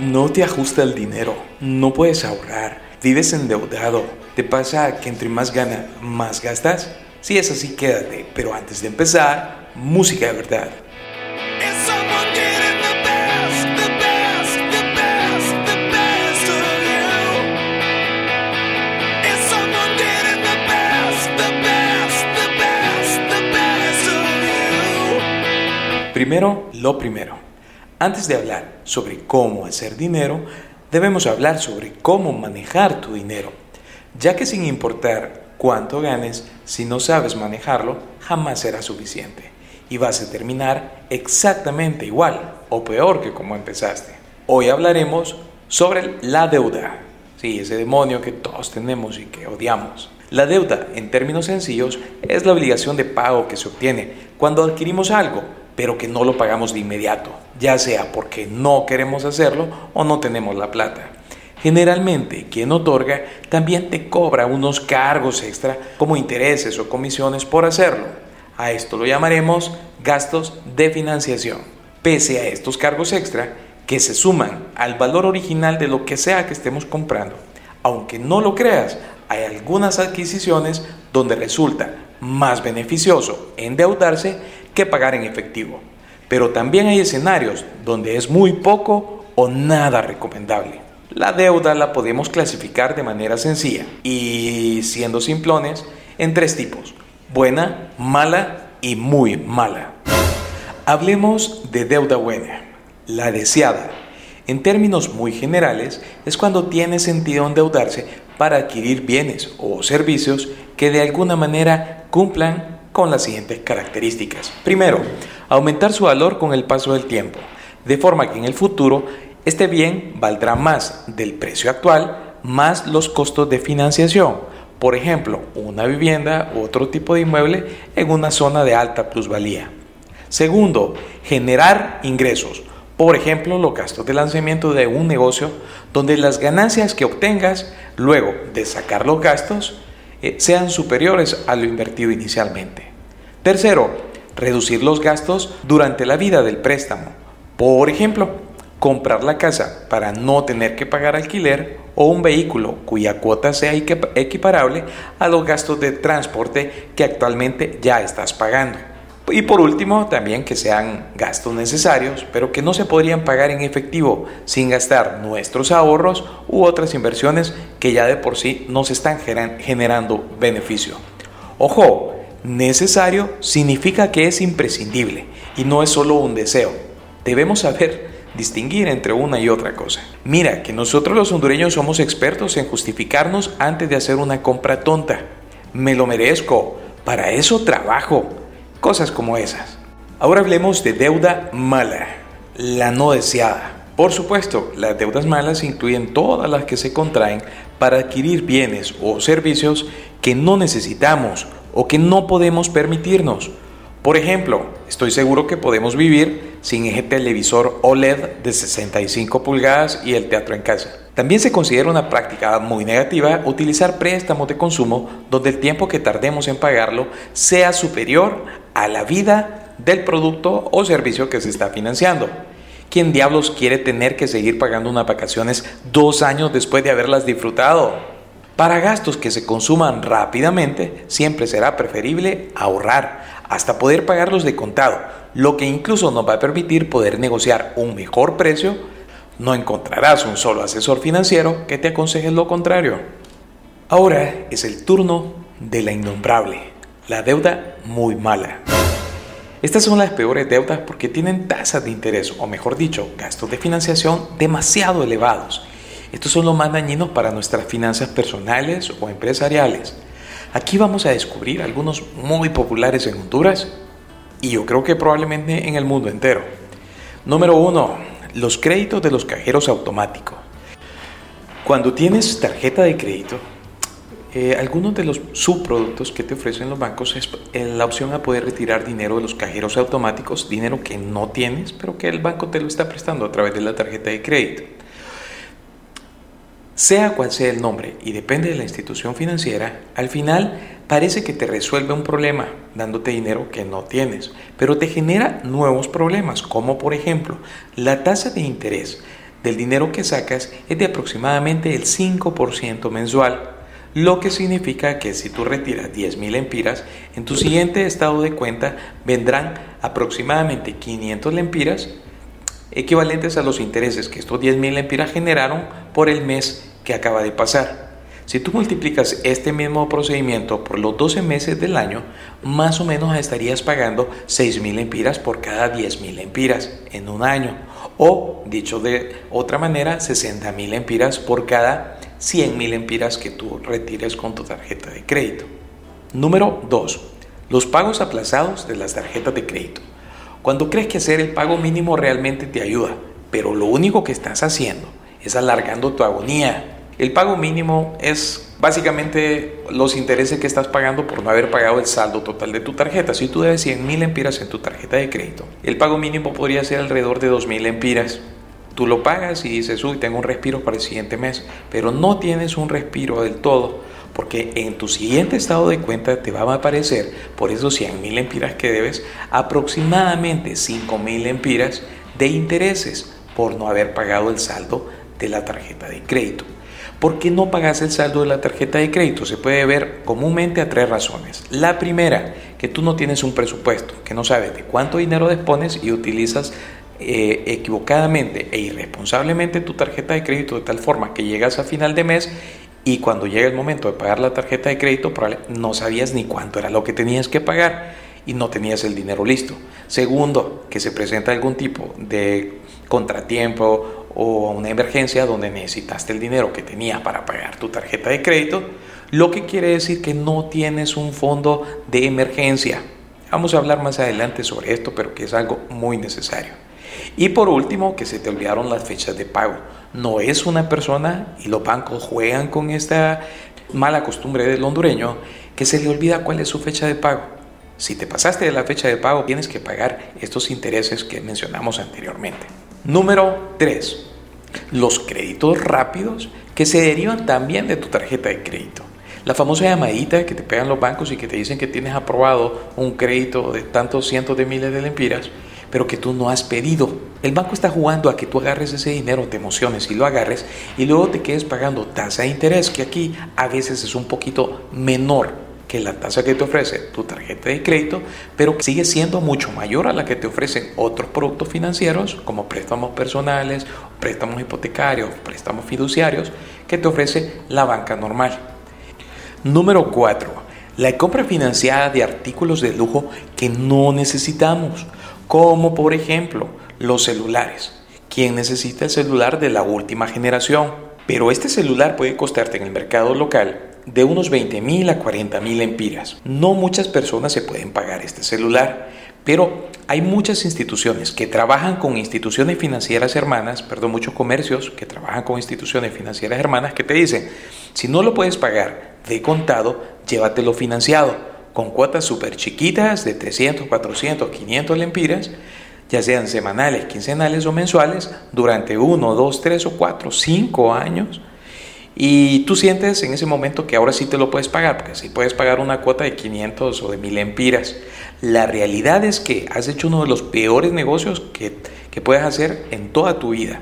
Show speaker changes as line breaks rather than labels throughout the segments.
No te ajusta el dinero, no puedes ahorrar, vives endeudado. ¿Te pasa que entre más gana, más gastas? Si es así, quédate. Pero antes de empezar, música de verdad. Primero, lo primero. Antes de hablar sobre cómo hacer dinero, debemos hablar sobre cómo manejar tu dinero, ya que sin importar cuánto ganes, si no sabes manejarlo, jamás será suficiente y vas a terminar exactamente igual o peor que como empezaste. Hoy hablaremos sobre la deuda, sí, ese demonio que todos tenemos y que odiamos. La deuda, en términos sencillos, es la obligación de pago que se obtiene cuando adquirimos algo pero que no lo pagamos de inmediato, ya sea porque no queremos hacerlo o no tenemos la plata. Generalmente, quien otorga también te cobra unos cargos extra como intereses o comisiones por hacerlo. A esto lo llamaremos gastos de financiación. Pese a estos cargos extra, que se suman al valor original de lo que sea que estemos comprando, aunque no lo creas, hay algunas adquisiciones donde resulta más beneficioso endeudarse que pagar en efectivo. Pero también hay escenarios donde es muy poco o nada recomendable. La deuda la podemos clasificar de manera sencilla y, siendo simplones, en tres tipos, buena, mala y muy mala. Hablemos de deuda buena, la deseada. En términos muy generales, es cuando tiene sentido endeudarse para adquirir bienes o servicios que de alguna manera cumplan con las siguientes características. Primero, aumentar su valor con el paso del tiempo, de forma que en el futuro este bien valdrá más del precio actual más los costos de financiación. Por ejemplo, una vivienda u otro tipo de inmueble en una zona de alta plusvalía. Segundo, generar ingresos. Por ejemplo, los gastos de lanzamiento de un negocio donde las ganancias que obtengas luego de sacar los gastos eh, sean superiores a lo invertido inicialmente. Tercero, reducir los gastos durante la vida del préstamo. Por ejemplo, comprar la casa para no tener que pagar alquiler o un vehículo cuya cuota sea equiparable a los gastos de transporte que actualmente ya estás pagando. Y por último, también que sean gastos necesarios, pero que no se podrían pagar en efectivo sin gastar nuestros ahorros u otras inversiones que ya de por sí nos están generando beneficio. Ojo, necesario significa que es imprescindible y no es solo un deseo. Debemos saber distinguir entre una y otra cosa. Mira que nosotros los hondureños somos expertos en justificarnos antes de hacer una compra tonta. Me lo merezco, para eso trabajo Cosas como esas. Ahora hablemos de deuda mala, la no deseada. Por supuesto, las deudas malas incluyen todas las que se contraen para adquirir bienes o servicios que no necesitamos o que no podemos permitirnos. Por ejemplo, estoy seguro que podemos vivir sin ese televisor OLED de 65 pulgadas y el teatro en casa. También se considera una práctica muy negativa utilizar préstamos de consumo donde el tiempo que tardemos en pagarlo sea superior a la vida del producto o servicio que se está financiando. ¿Quién diablos quiere tener que seguir pagando unas vacaciones dos años después de haberlas disfrutado? Para gastos que se consuman rápidamente, siempre será preferible ahorrar hasta poder pagarlos de contado, lo que incluso nos va a permitir poder negociar un mejor precio. No encontrarás un solo asesor financiero que te aconseje lo contrario. Ahora es el turno de la innombrable, la deuda muy mala. Estas son las peores deudas porque tienen tasas de interés, o mejor dicho, gastos de financiación demasiado elevados. Estos son los más dañinos para nuestras finanzas personales o empresariales. Aquí vamos a descubrir algunos muy populares en Honduras y yo creo que probablemente en el mundo entero. Número uno, los créditos de los cajeros automáticos. Cuando tienes tarjeta de crédito, eh, algunos de los subproductos que te ofrecen los bancos es eh, la opción a poder retirar dinero de los cajeros automáticos, dinero que no tienes, pero que el banco te lo está prestando a través de la tarjeta de crédito. Sea cual sea el nombre y depende de la institución financiera, al final parece que te resuelve un problema dándote dinero que no tienes, pero te genera nuevos problemas, como por ejemplo la tasa de interés del dinero que sacas es de aproximadamente el 5% mensual, lo que significa que si tú retiras 10.000 lempiras, en tu siguiente estado de cuenta vendrán aproximadamente 500 lempiras equivalentes a los intereses que estos 10.000 lempiras generaron por el mes que acaba de pasar. Si tú multiplicas este mismo procedimiento por los 12 meses del año, más o menos estarías pagando 6.000 empiras por cada 10.000 empiras en un año. O, dicho de otra manera, 60.000 empiras por cada 100.000 empiras que tú retires con tu tarjeta de crédito. Número 2. Los pagos aplazados de las tarjetas de crédito. Cuando crees que hacer el pago mínimo realmente te ayuda, pero lo único que estás haciendo es alargando tu agonía el pago mínimo es básicamente los intereses que estás pagando por no haber pagado el saldo total de tu tarjeta. Si tú debes 100 mil empiras en tu tarjeta de crédito, el pago mínimo podría ser alrededor de 2 mil empiras. Tú lo pagas y dices, uy, tengo un respiro para el siguiente mes, pero no tienes un respiro del todo, porque en tu siguiente estado de cuenta te va a aparecer, por esos 100 mil empiras que debes, aproximadamente 5 mil empiras de intereses por no haber pagado el saldo de la tarjeta de crédito. ¿Por qué no pagas el saldo de la tarjeta de crédito? Se puede ver comúnmente a tres razones. La primera, que tú no tienes un presupuesto, que no sabes de cuánto dinero dispones y utilizas eh, equivocadamente e irresponsablemente tu tarjeta de crédito de tal forma que llegas a final de mes y cuando llega el momento de pagar la tarjeta de crédito no sabías ni cuánto era lo que tenías que pagar y no tenías el dinero listo. Segundo, que se presenta algún tipo de contratiempo o una emergencia donde necesitaste el dinero que tenías para pagar tu tarjeta de crédito, lo que quiere decir que no tienes un fondo de emergencia. Vamos a hablar más adelante sobre esto, pero que es algo muy necesario. Y por último, que se te olvidaron las fechas de pago. No es una persona, y los bancos juegan con esta mala costumbre del hondureño, que se le olvida cuál es su fecha de pago. Si te pasaste de la fecha de pago, tienes que pagar estos intereses que mencionamos anteriormente. Número 3. Los créditos rápidos que se derivan también de tu tarjeta de crédito. La famosa llamadita que te pegan los bancos y que te dicen que tienes aprobado un crédito de tantos cientos de miles de lempiras, pero que tú no has pedido. El banco está jugando a que tú agarres ese dinero, te emociones y lo agarres y luego te quedes pagando tasa de interés, que aquí a veces es un poquito menor que la tasa que te ofrece tu tarjeta de crédito, pero sigue siendo mucho mayor a la que te ofrecen otros productos financieros como préstamos personales, préstamos hipotecarios, préstamos fiduciarios que te ofrece la banca normal. Número 4. La compra financiada de artículos de lujo que no necesitamos, como por ejemplo los celulares. ¿Quién necesita el celular de la última generación? Pero este celular puede costarte en el mercado local de unos 20 mil a 40 mil empiras. No muchas personas se pueden pagar este celular, pero hay muchas instituciones que trabajan con instituciones financieras hermanas, perdón, muchos comercios que trabajan con instituciones financieras hermanas que te dicen, si no lo puedes pagar de contado, llévatelo financiado, con cuotas súper chiquitas de 300, 400, 500 lempiras, ya sean semanales, quincenales o mensuales, durante 1, 2, 3 o 4, 5 años y tú sientes en ese momento que ahora sí te lo puedes pagar, porque si puedes pagar una cuota de 500 o de 1000 empiras. La realidad es que has hecho uno de los peores negocios que, que puedes hacer en toda tu vida.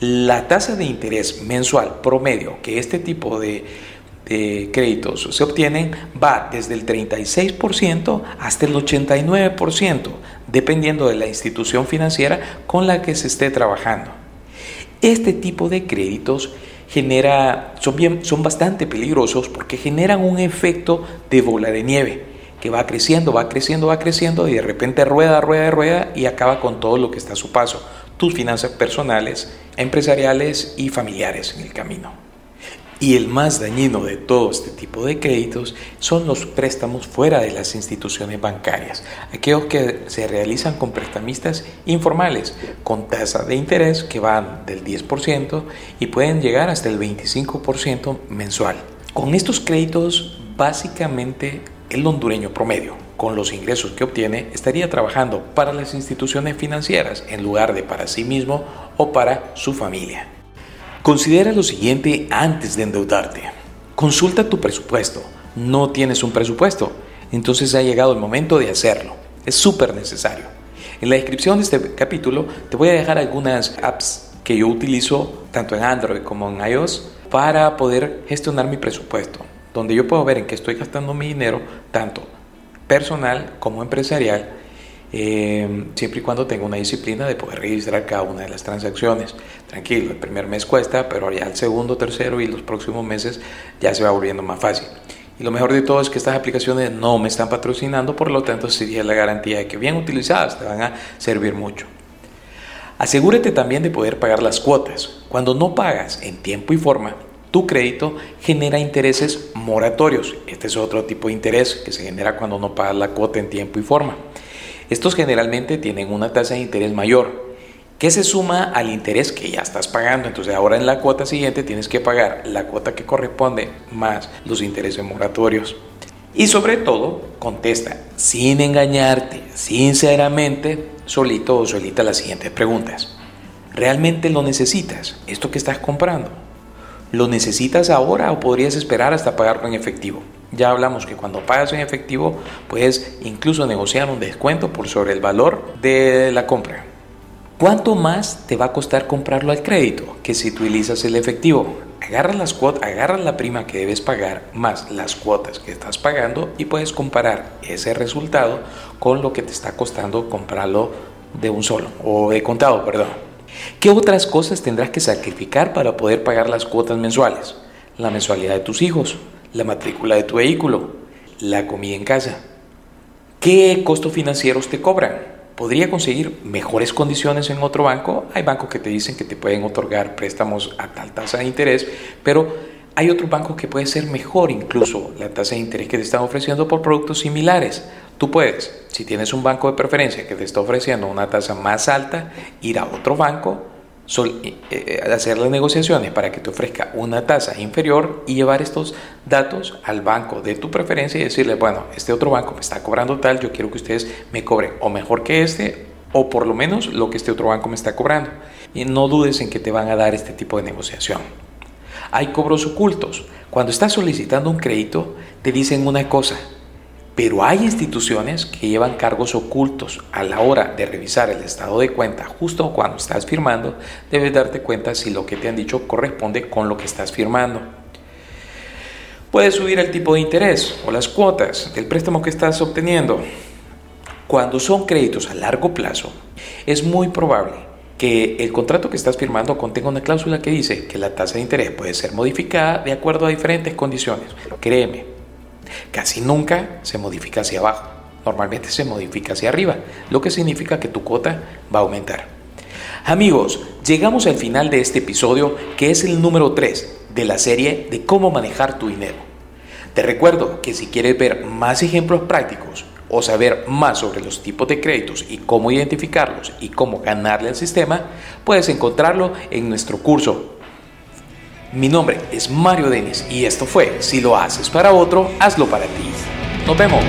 La tasa de interés mensual promedio que este tipo de, de créditos se obtienen va desde el 36% hasta el 89%, dependiendo de la institución financiera con la que se esté trabajando. Este tipo de créditos genera, son, bien, son bastante peligrosos porque generan un efecto de bola de nieve que va creciendo, va creciendo, va creciendo y de repente rueda, rueda, rueda y acaba con todo lo que está a su paso, tus finanzas personales, empresariales y familiares en el camino. Y el más dañino de todo este tipo de créditos son los préstamos fuera de las instituciones bancarias, aquellos que se realizan con prestamistas informales, con tasa de interés que van del 10% y pueden llegar hasta el 25% mensual. Con estos créditos, básicamente el hondureño promedio, con los ingresos que obtiene, estaría trabajando para las instituciones financieras en lugar de para sí mismo o para su familia. Considera lo siguiente antes de endeudarte. Consulta tu presupuesto no tienes un presupuesto. Entonces ha llegado el momento de hacerlo. Es súper necesario. En la descripción de este capítulo te voy a dejar algunas apps que yo utilizo tanto en Android como en iOS para poder gestionar mi presupuesto, donde yo puedo ver en qué estoy gastando mi dinero, tanto personal como empresarial, eh, siempre y cuando tenga una disciplina de poder registrar cada una de las transacciones. Tranquilo, el primer mes cuesta, pero ya el segundo, tercero y los próximos meses ya se va volviendo más fácil. Y lo mejor de todo es que estas aplicaciones no me están patrocinando, por lo tanto sería la garantía de que bien utilizadas te van a servir mucho. Asegúrate también de poder pagar las cuotas. Cuando no pagas en tiempo y forma, tu crédito genera intereses moratorios. Este es otro tipo de interés que se genera cuando no pagas la cuota en tiempo y forma. Estos generalmente tienen una tasa de interés mayor, que se suma al interés que ya estás pagando. Entonces ahora en la cuota siguiente tienes que pagar la cuota que corresponde más los intereses moratorios. Y sobre todo, contesta sin engañarte, sinceramente, solito o solita las siguientes preguntas. ¿Realmente lo necesitas? ¿Esto que estás comprando? ¿Lo necesitas ahora o podrías esperar hasta pagarlo en efectivo? Ya hablamos que cuando pagas en efectivo puedes incluso negociar un descuento por sobre el valor de la compra. ¿Cuánto más te va a costar comprarlo al crédito que si utilizas el efectivo? Agarras las cuotas, agarras la prima que debes pagar más las cuotas que estás pagando y puedes comparar ese resultado con lo que te está costando comprarlo de un solo o de contado, perdón. ¿Qué otras cosas tendrás que sacrificar para poder pagar las cuotas mensuales? La mensualidad de tus hijos, la matrícula de tu vehículo, la comida en casa. ¿Qué costos financieros te cobran? ¿Podría conseguir mejores condiciones en otro banco? Hay bancos que te dicen que te pueden otorgar préstamos a tal tasa de interés, pero hay otros bancos que puede ser mejor incluso la tasa de interés que te están ofreciendo por productos similares. Tú puedes, si tienes un banco de preferencia que te está ofreciendo una tasa más alta, ir a otro banco, hacer las negociaciones para que te ofrezca una tasa inferior y llevar estos datos al banco de tu preferencia y decirle, bueno, este otro banco me está cobrando tal, yo quiero que ustedes me cobren o mejor que este o por lo menos lo que este otro banco me está cobrando. Y no dudes en que te van a dar este tipo de negociación. Hay cobros ocultos. Cuando estás solicitando un crédito, te dicen una cosa, pero hay instituciones que llevan cargos ocultos. A la hora de revisar el estado de cuenta, justo cuando estás firmando, debes darte cuenta si lo que te han dicho corresponde con lo que estás firmando. Puedes subir el tipo de interés o las cuotas del préstamo que estás obteniendo. Cuando son créditos a largo plazo, es muy probable que el contrato que estás firmando contenga una cláusula que dice que la tasa de interés puede ser modificada de acuerdo a diferentes condiciones. Créeme, Casi nunca se modifica hacia abajo, normalmente se modifica hacia arriba, lo que significa que tu cuota va a aumentar. Amigos, llegamos al final de este episodio que es el número 3 de la serie de cómo manejar tu dinero. Te recuerdo que si quieres ver más ejemplos prácticos o saber más sobre los tipos de créditos y cómo identificarlos y cómo ganarle al sistema, puedes encontrarlo en nuestro curso mi nombre es Mario Denis y esto fue Si lo haces para otro, hazlo para ti. Nos vemos.